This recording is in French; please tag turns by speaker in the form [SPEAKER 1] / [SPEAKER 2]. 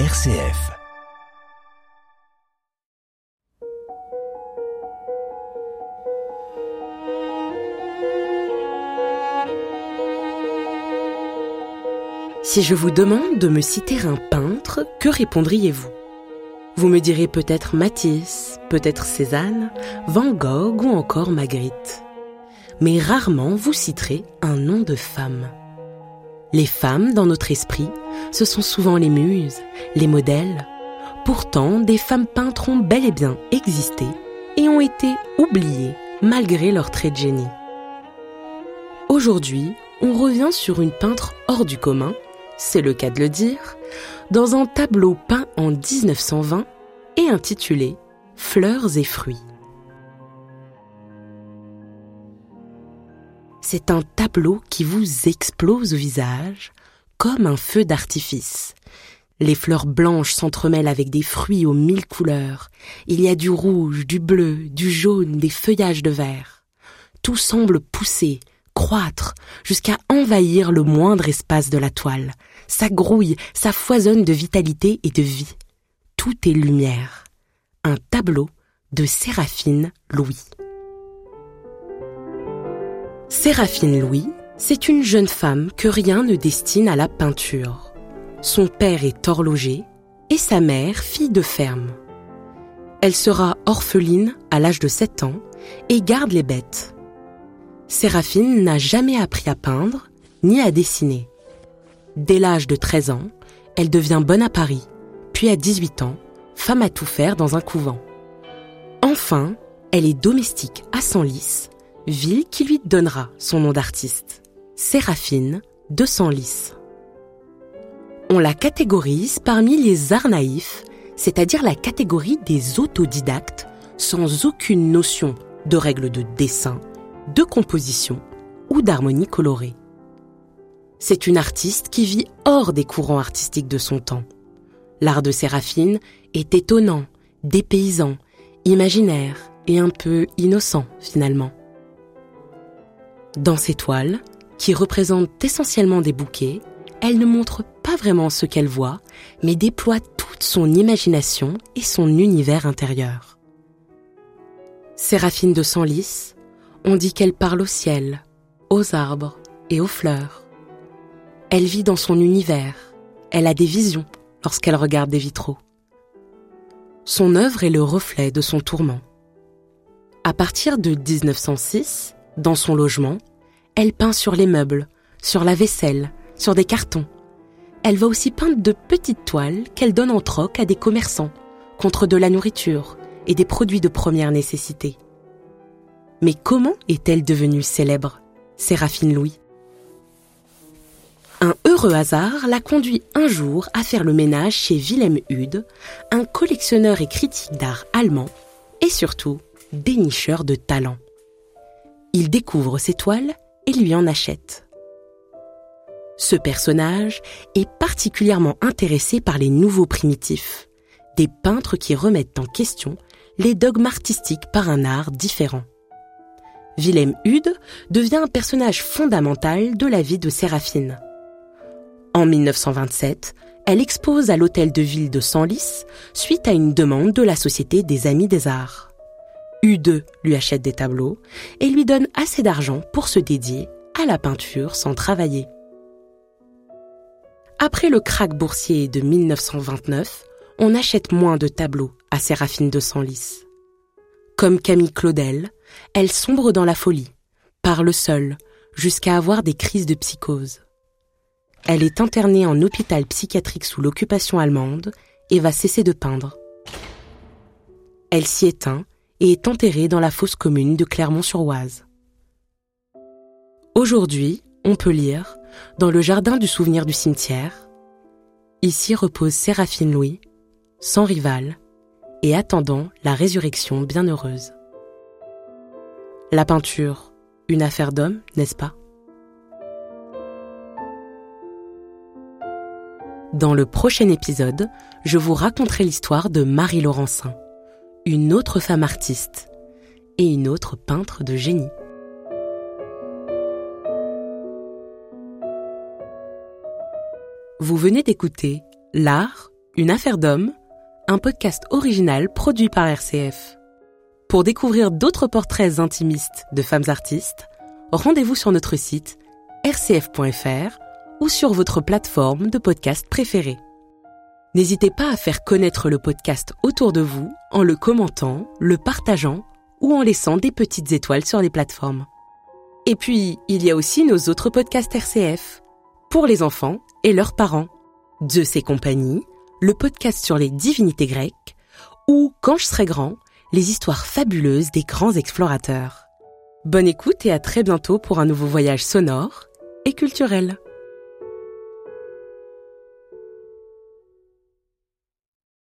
[SPEAKER 1] RCF.
[SPEAKER 2] Si je vous demande de me citer un peintre, que répondriez-vous? Vous me direz peut-être Matisse, peut-être Cézanne, Van Gogh ou encore Magritte. Mais rarement vous citerez un nom de femme. Les femmes, dans notre esprit, ce sont souvent les muses, les modèles. Pourtant, des femmes peintres ont bel et bien existé et ont été oubliées malgré leur trait de génie. Aujourd'hui, on revient sur une peintre hors du commun, c'est le cas de le dire, dans un tableau peint en 1920 et intitulé Fleurs et fruits. C'est un tableau qui vous explose au visage comme un feu d'artifice. Les fleurs blanches s'entremêlent avec des fruits aux mille couleurs. Il y a du rouge, du bleu, du jaune, des feuillages de vert. Tout semble pousser, croître, jusqu'à envahir le moindre espace de la toile. Ça grouille, ça foisonne de vitalité et de vie. Tout est lumière. Un tableau de Séraphine Louis. Séraphine Louis, c'est une jeune femme que rien ne destine à la peinture. Son père est horloger et sa mère fille de ferme. Elle sera orpheline à l'âge de 7 ans et garde les bêtes. Séraphine n'a jamais appris à peindre ni à dessiner. Dès l'âge de 13 ans, elle devient bonne à Paris, puis à 18 ans, femme à tout faire dans un couvent. Enfin, elle est domestique à Senlis ville qui lui donnera son nom d'artiste, Séraphine de Senlis. On la catégorise parmi les arts naïfs, c'est-à-dire la catégorie des autodidactes sans aucune notion de règles de dessin, de composition ou d'harmonie colorée. C'est une artiste qui vit hors des courants artistiques de son temps. L'art de Séraphine est étonnant, dépaysant, imaginaire et un peu innocent finalement. Dans ses toiles, qui représentent essentiellement des bouquets, elle ne montre pas vraiment ce qu'elle voit, mais déploie toute son imagination et son univers intérieur. Séraphine de Senlis, on dit qu'elle parle au ciel, aux arbres et aux fleurs. Elle vit dans son univers, elle a des visions lorsqu'elle regarde des vitraux. Son œuvre est le reflet de son tourment. À partir de 1906, dans son logement, elle peint sur les meubles, sur la vaisselle, sur des cartons. Elle va aussi peindre de petites toiles qu'elle donne en troc à des commerçants contre de la nourriture et des produits de première nécessité. Mais comment est-elle devenue célèbre, Séraphine Louis? Un heureux hasard la conduit un jour à faire le ménage chez Wilhelm Hude, un collectionneur et critique d'art allemand et surtout dénicheur de talent. Il découvre ses toiles et lui en achète. Ce personnage est particulièrement intéressé par les nouveaux primitifs, des peintres qui remettent en question les dogmes artistiques par un art différent. Wilhelm Hude devient un personnage fondamental de la vie de Séraphine. En 1927, elle expose à l'hôtel de ville de Senlis suite à une demande de la Société des Amis des Arts. U2 lui achète des tableaux et lui donne assez d'argent pour se dédier à la peinture sans travailler. Après le krach boursier de 1929, on achète moins de tableaux à Séraphine de Senlis. Comme Camille Claudel, elle sombre dans la folie, parle seule, jusqu'à avoir des crises de psychose. Elle est internée en hôpital psychiatrique sous l'occupation allemande et va cesser de peindre. Elle s'y éteint et est enterrée dans la fosse commune de Clermont-sur-Oise. Aujourd'hui, on peut lire, dans le jardin du souvenir du cimetière, Ici repose Séraphine Louis, sans rival, et attendant la résurrection bienheureuse. La peinture, une affaire d'homme, n'est-ce pas? Dans le prochain épisode, je vous raconterai l'histoire de Marie Laurencin une autre femme artiste et une autre peintre de génie. Vous venez d'écouter L'art, Une affaire d'homme, un podcast original produit par RCF. Pour découvrir d'autres portraits intimistes de femmes artistes, rendez-vous sur notre site rcf.fr ou sur votre plateforme de podcast préférée. N'hésitez pas à faire connaître le podcast autour de vous en le commentant, le partageant ou en laissant des petites étoiles sur les plateformes. Et puis, il y a aussi nos autres podcasts RCF, pour les enfants et leurs parents. Zeus et compagnie, le podcast sur les divinités grecques, ou Quand je serai grand, les histoires fabuleuses des grands explorateurs. Bonne écoute et à très bientôt pour un nouveau voyage sonore et culturel.